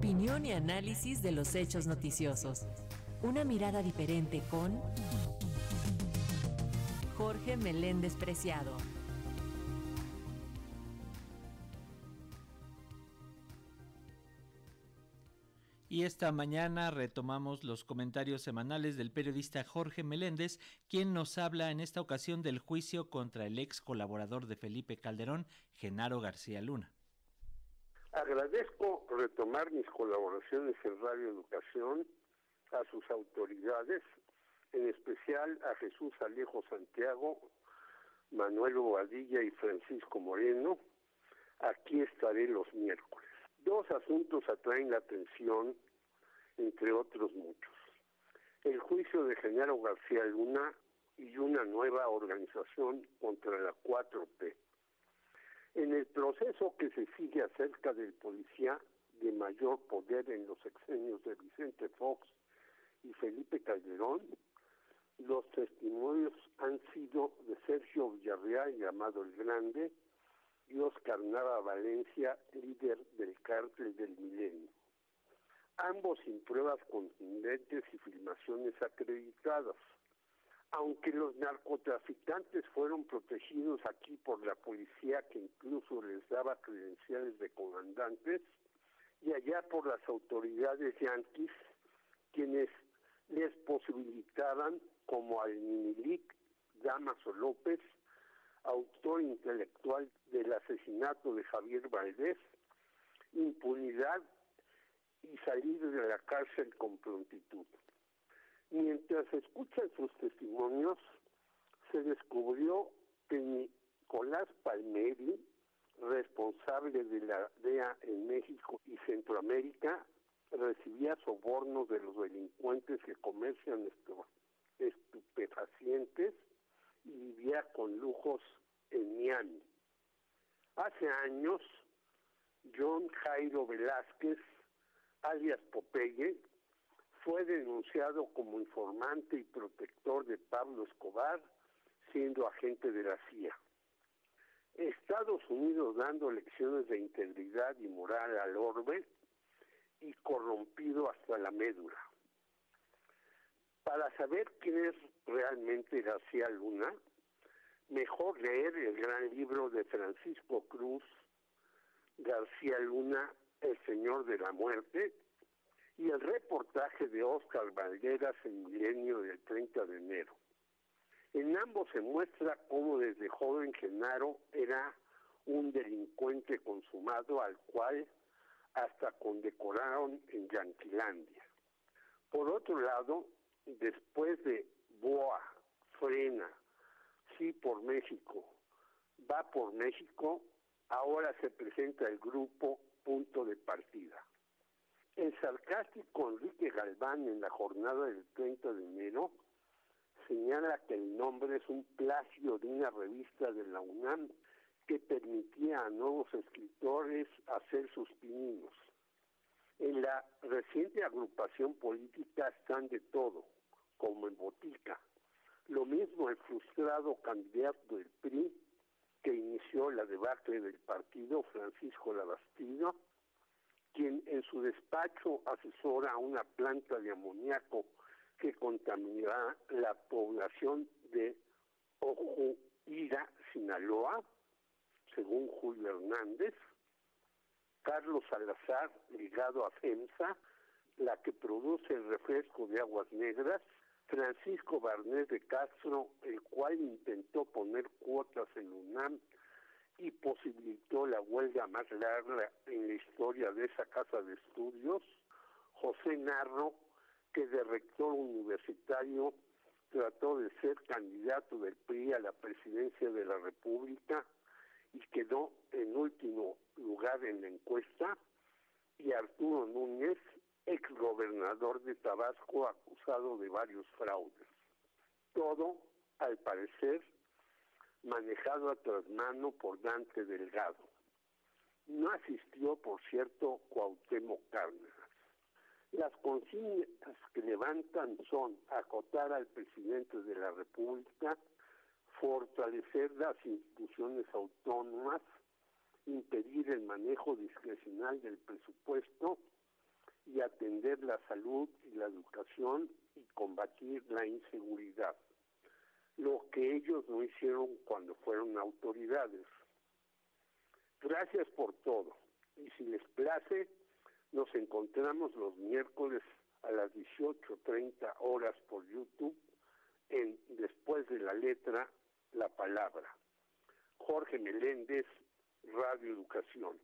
Opinión y análisis de los hechos noticiosos. Una mirada diferente con Jorge Meléndez Preciado. Y esta mañana retomamos los comentarios semanales del periodista Jorge Meléndez, quien nos habla en esta ocasión del juicio contra el ex colaborador de Felipe Calderón, Genaro García Luna. Agradezco retomar mis colaboraciones en Radio Educación a sus autoridades, en especial a Jesús Alejo Santiago, Manuel Bobadilla y Francisco Moreno. Aquí estaré los miércoles. Dos asuntos atraen la atención, entre otros muchos. El juicio de Genaro García Luna y una nueva organización contra la 4P. En el proceso que se sigue acerca del policía de mayor poder en los exenios de Vicente Fox y Felipe Calderón, los testimonios han sido de Sergio Villarreal, llamado el Grande, y Oscar Nava Valencia, líder del cártel del milenio. Ambos sin pruebas contundentes y filmaciones acreditadas. Aunque los narcotraficantes fueron protegidos aquí por la policía que incluso les daba credenciales de comandantes, y allá por las autoridades yanquis, quienes les posibilitaban, como al Minilic Damaso López, autor intelectual del asesinato de Javier Valdés, impunidad y salir de la cárcel con prontitud. Mientras escuchan sus testimonios, se descubrió que Nicolás Palmeri, responsable de la DEA en México y Centroamérica, recibía sobornos de los delincuentes que comercian estupefacientes y vivía con lujos en Miami. Hace años, John Jairo Velázquez, alias Popeye, fue denunciado como informante y protector de Pablo Escobar, siendo agente de la CIA. Estados Unidos dando lecciones de integridad y moral al orbe y corrompido hasta la médula. Para saber quién es realmente García Luna, mejor leer el gran libro de Francisco Cruz, García Luna, El Señor de la Muerte, y el reportaje de Oscar Valderas en Milenio del 30 de enero. En ambos se muestra cómo desde joven Genaro era un delincuente consumado al cual hasta condecoraron en Yanquilandia. Por otro lado, después de Boa, Frena, Sí por México, Va por México, ahora se presenta el grupo Punto de Partida. Sarcástico Enrique Galván en la jornada del 30 de enero señala que el nombre es un plagio de una revista de la UNAM que permitía a nuevos escritores hacer sus pininos. En la reciente agrupación política están de todo, como en botica. Lo mismo el frustrado candidato del PRI, que inició la debacle del partido, Francisco Labastino, quien en su despacho asesora una planta de amoníaco que contaminará la población de Ojuira, Sinaloa, según Julio Hernández, Carlos Salazar, ligado a FEMSA, la que produce el refresco de aguas negras, Francisco Barnés de Castro, el cual intentó poner cuotas en UNAM y posibilitó la huelga más larga en la historia de esa casa de estudios, José Narro, que de rector universitario trató de ser candidato del PRI a la presidencia de la República y quedó en último lugar en la encuesta, y Arturo Núñez, ex gobernador de Tabasco, acusado de varios fraudes. Todo, al parecer, manejado a trasmano por Dante Delgado. No asistió, por cierto, Cuauhtémoc Cárdenas. Las consignas que levantan son acotar al presidente de la República, fortalecer las instituciones autónomas, impedir el manejo discrecional del presupuesto y atender la salud y la educación y combatir la inseguridad, lo que ellos no hicieron cuando fueron autoridades. Gracias por todo y si les place, nos encontramos los miércoles a las 18.30 horas por YouTube en Después de la letra, la palabra. Jorge Meléndez, Radio Educación.